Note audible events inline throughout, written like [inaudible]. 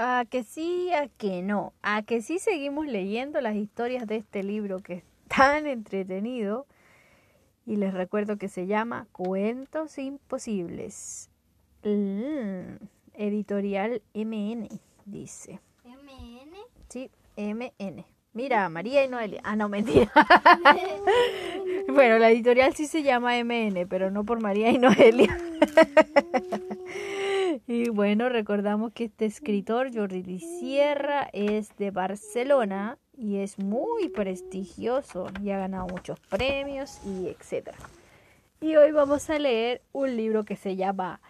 A que sí, a que no. A que sí seguimos leyendo las historias de este libro que es [laughs] tan entretenido. Y les recuerdo que se llama Cuentos Imposibles. Mm, editorial MN, dice. ¿MN? Sí, MN. Mira, María y Noelia. Ah, no, mentira. [laughs] bueno, la editorial sí se llama MN, pero no por María y Noelia. [laughs] y bueno, recordamos que este escritor, Jordi Sierra, es de Barcelona y es muy prestigioso y ha ganado muchos premios y etcétera. Y hoy vamos a leer un libro que se llama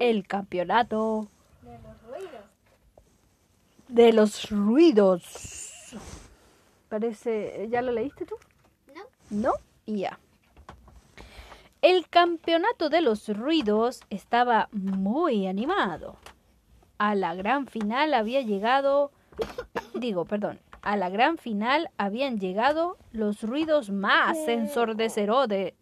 El campeonato De los ruidos. de los ruidos. Parece, ¿ya lo leíste tú? ¿No? ¿No? Ya. El campeonato de los ruidos estaba muy animado. A la gran final había llegado, digo, perdón, a la gran final habían llegado los ruidos más ensordeceros de...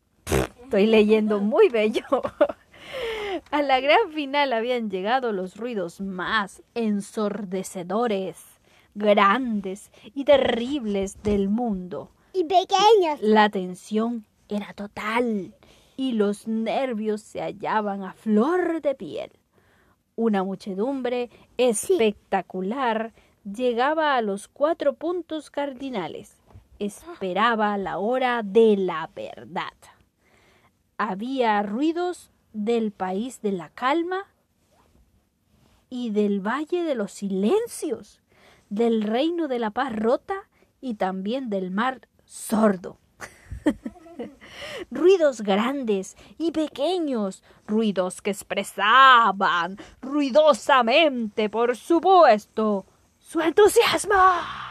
Estoy leyendo muy bello. [laughs] A la gran final habían llegado los ruidos más ensordecedores, grandes y terribles del mundo. Y pequeños. La tensión era total y los nervios se hallaban a flor de piel. Una muchedumbre espectacular llegaba a los cuatro puntos cardinales. Esperaba la hora de la verdad. Había ruidos del país de la calma y del valle de los silencios, del reino de la paz rota y también del mar sordo. Ruidos grandes y pequeños, ruidos que expresaban ruidosamente, por supuesto, su entusiasmo. [laughs]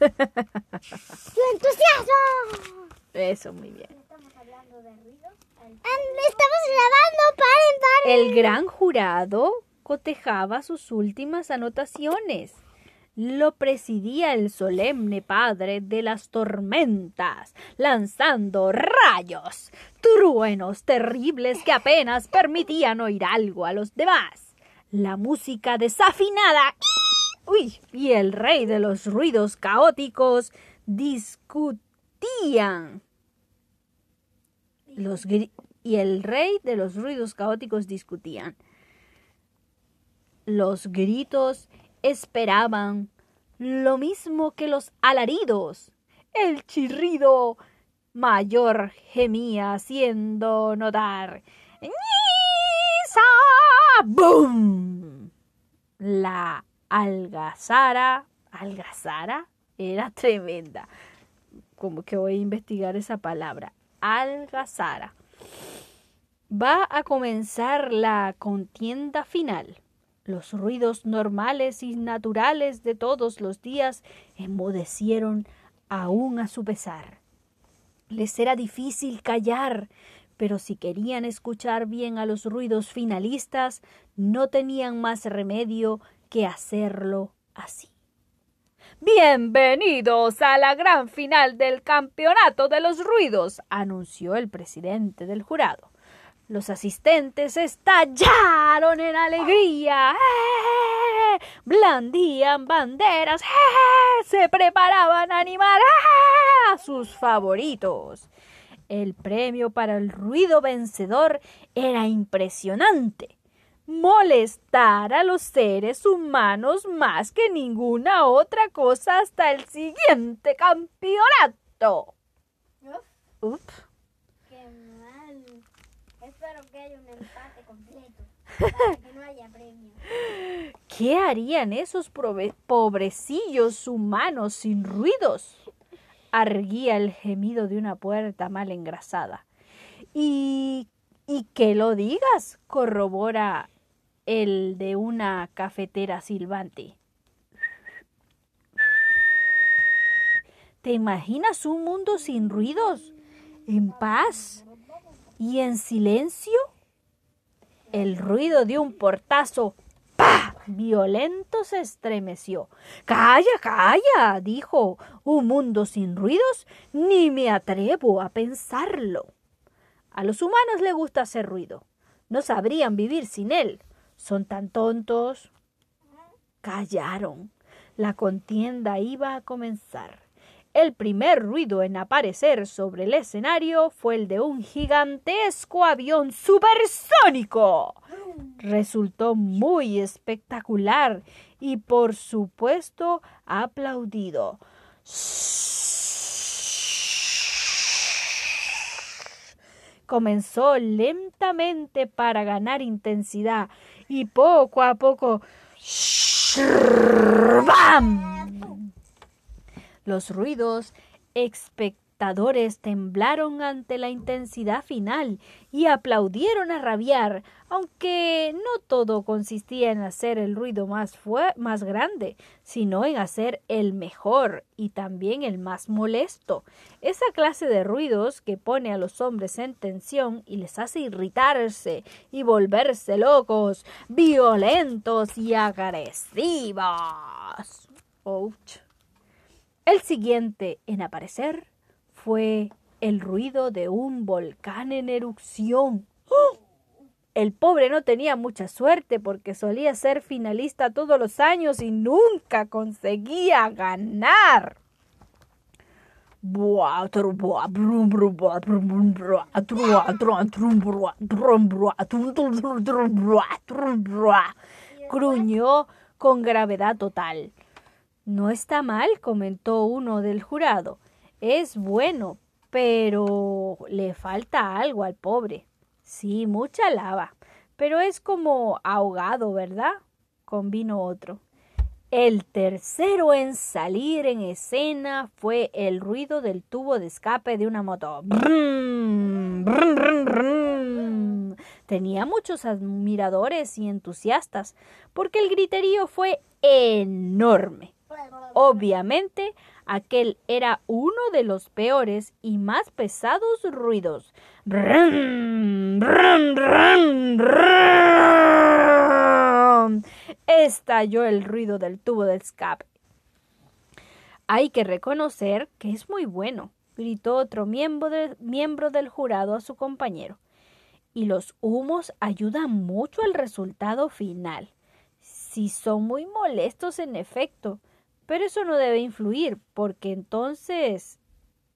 ¡Su entusiasmo! Eso, muy bien. Estamos hablando de ruidos. Estamos grabando, paren, paren. El gran jurado cotejaba sus últimas anotaciones. Lo presidía el solemne padre de las tormentas, lanzando rayos, truenos terribles que apenas permitían oír algo a los demás. La música desafinada uy, y el rey de los ruidos caóticos discutían. Los y el rey de los ruidos caóticos discutían. Los gritos esperaban lo mismo que los alaridos. El chirrido mayor gemía haciendo notar. ¡Ñisa! ¡Bum! La algazara, algazara, era tremenda. Como que voy a investigar esa palabra. Algazara. Va a comenzar la contienda final. Los ruidos normales y naturales de todos los días enmudecieron aún a su pesar. Les era difícil callar, pero si querían escuchar bien a los ruidos finalistas, no tenían más remedio que hacerlo así. Bienvenidos a la gran final del campeonato de los ruidos, anunció el presidente del jurado. Los asistentes estallaron en alegría, ¡Eh! blandían banderas, ¡Eh! se preparaban a animar ¡Eh! a sus favoritos. El premio para el ruido vencedor era impresionante. Molestar a los seres humanos más que ninguna otra cosa hasta el siguiente campeonato. Uf. Espero que haya un empate completo. [laughs] Para que no haya premio. ¿Qué harían esos pobrecillos humanos sin ruidos? Arguía el gemido de una puerta mal engrasada. Y, y que lo digas, corrobora el de una cafetera silbante. ¿Te imaginas un mundo sin ruidos? ¿En paz? ¿Y en silencio? El ruido de un portazo ¡pah! violento se estremeció. Calla, calla, dijo. Un mundo sin ruidos, ni me atrevo a pensarlo. A los humanos les gusta hacer ruido. No sabrían vivir sin él. Son tan tontos. callaron. La contienda iba a comenzar. El primer ruido en aparecer sobre el escenario fue el de un gigantesco avión supersónico. Resultó muy espectacular y por supuesto aplaudido. Comenzó lentamente para ganar intensidad y poco a poco ¡Bam! Los ruidos espectadores temblaron ante la intensidad final y aplaudieron a rabiar, aunque no todo consistía en hacer el ruido más, más grande, sino en hacer el mejor y también el más molesto. Esa clase de ruidos que pone a los hombres en tensión y les hace irritarse y volverse locos, violentos y agresivos. Ouch. El siguiente en aparecer fue el ruido de un volcán en erupción. ¡Oh! El pobre no tenía mucha suerte porque solía ser finalista todos los años y nunca conseguía ganar. Gruñó con gravedad total. No está mal, comentó uno del jurado. Es bueno, pero le falta algo al pobre. Sí, mucha lava, pero es como ahogado, ¿verdad? Convino otro. El tercero en salir en escena fue el ruido del tubo de escape de una moto. Tenía muchos admiradores y entusiastas, porque el griterío fue enorme. Obviamente, aquel era uno de los peores y más pesados ruidos. Estalló el ruido del tubo de escape. Hay que reconocer que es muy bueno, gritó otro miembro, miembro del jurado a su compañero. Y los humos ayudan mucho al resultado final. Si son muy molestos en efecto, pero eso no debe influir, porque entonces,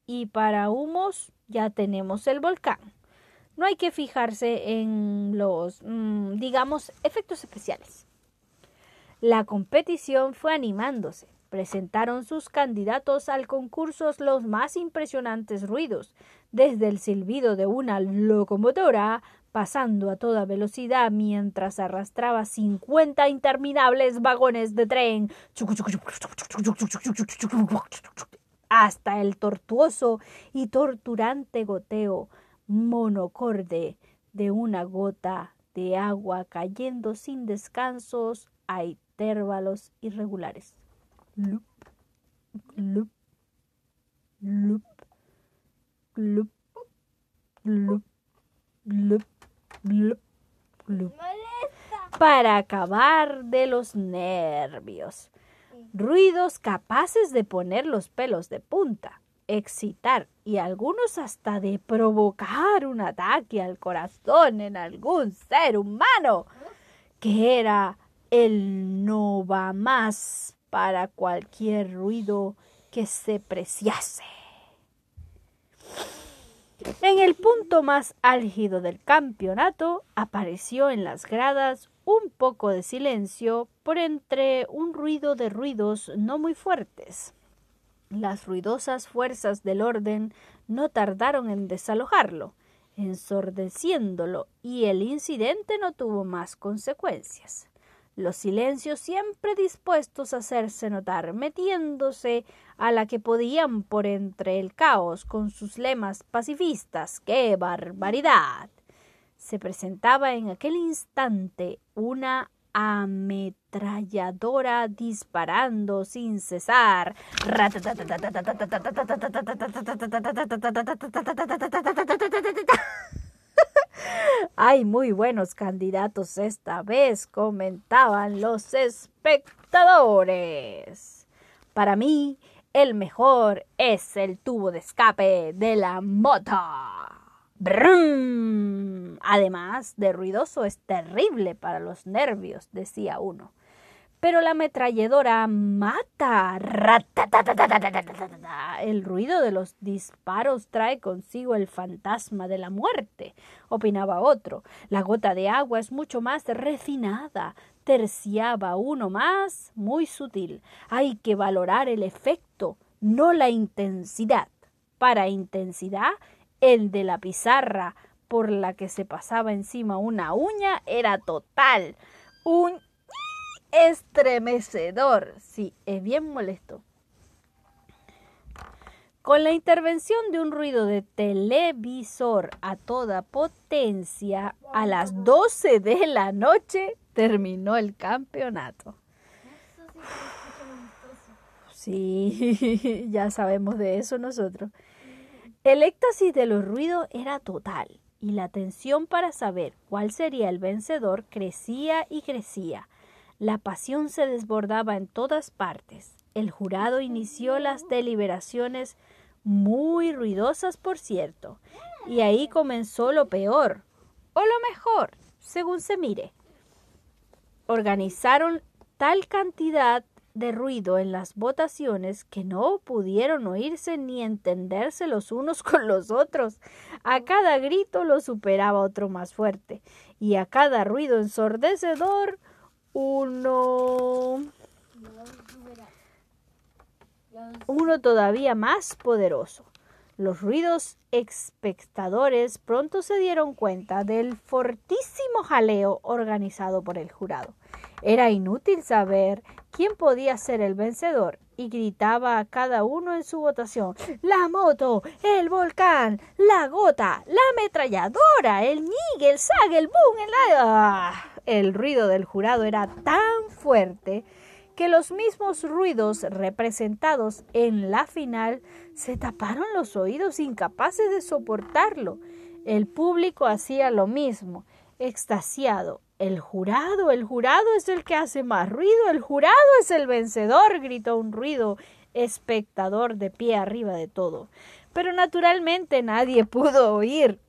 y para humos, ya tenemos el volcán. No hay que fijarse en los, mm, digamos, efectos especiales. La competición fue animándose. Presentaron sus candidatos al concurso los más impresionantes ruidos, desde el silbido de una locomotora pasando a toda velocidad mientras arrastraba cincuenta interminables vagones de tren hasta el tortuoso y torturante goteo monocorde de una gota de agua cayendo sin descansos a intervalos irregulares. Lup, lup, lup, lup, lup, lup para acabar de los nervios. Ruidos capaces de poner los pelos de punta, excitar y algunos hasta de provocar un ataque al corazón en algún ser humano, que era el no va más para cualquier ruido que se preciase. En el punto más álgido del campeonato apareció en las gradas un poco de silencio por entre un ruido de ruidos no muy fuertes. Las ruidosas fuerzas del orden no tardaron en desalojarlo, ensordeciéndolo, y el incidente no tuvo más consecuencias los silencios siempre dispuestos a hacerse notar, metiéndose a la que podían por entre el caos con sus lemas pacifistas. ¡Qué barbaridad! Se presentaba en aquel instante una ametralladora disparando sin cesar. Hay muy buenos candidatos esta vez, comentaban los espectadores. Para mí, el mejor es el tubo de escape de la moto. Además de ruidoso, es terrible para los nervios, decía uno pero la ametralladora mata. El ruido de los disparos trae consigo el fantasma de la muerte, opinaba otro. La gota de agua es mucho más refinada, terciaba uno más, muy sutil. Hay que valorar el efecto, no la intensidad. Para intensidad, el de la pizarra por la que se pasaba encima una uña era total. Un estremecedor. Sí, es bien molesto. Con la intervención de un ruido de televisor a toda potencia, a las 12 de la noche terminó el campeonato. Sí, [laughs] ya sabemos de eso nosotros. El éxtasis de los ruidos era total y la tensión para saber cuál sería el vencedor crecía y crecía. La pasión se desbordaba en todas partes. El jurado inició las deliberaciones muy ruidosas, por cierto, y ahí comenzó lo peor, o lo mejor, según se mire. Organizaron tal cantidad de ruido en las votaciones que no pudieron oírse ni entenderse los unos [laughs] con los otros. A cada grito lo superaba otro más fuerte, y a cada ruido ensordecedor uno uno todavía más poderoso. Los ruidos espectadores pronto se dieron cuenta del fortísimo jaleo organizado por el jurado. Era inútil saber quién podía ser el vencedor y gritaba a cada uno en su votación la moto, el volcán, la gota, la ametralladora, el ñigue, el sag, el boom, el... ¡Ah! El ruido del jurado era tan fuerte que los mismos ruidos representados en la final se taparon los oídos incapaces de soportarlo. El público hacía lo mismo, extasiado. El jurado, el jurado es el que hace más ruido, el jurado es el vencedor, gritó un ruido espectador de pie arriba de todo. Pero naturalmente nadie [laughs] pudo oír.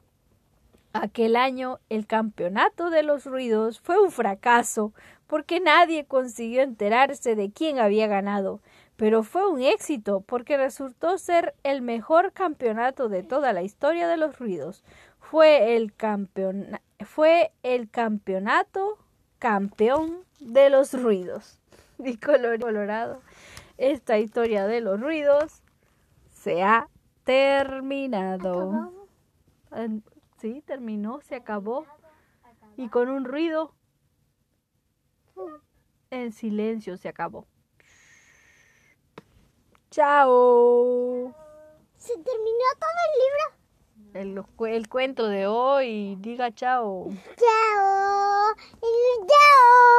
Aquel año el campeonato de los ruidos fue un fracaso porque nadie consiguió enterarse de quién había ganado, pero fue un éxito porque resultó ser el mejor campeonato de toda la historia de los ruidos. Fue el fue el campeonato campeón de los ruidos. [laughs] Y color- colorado, esta historia de los ruidos se ha terminado. Sí, terminó, se acabó. Y con un ruido, en silencio se acabó. Chao. ¿Se terminó todo el libro? El, el cuento de hoy. Diga chao. Chao. Chao.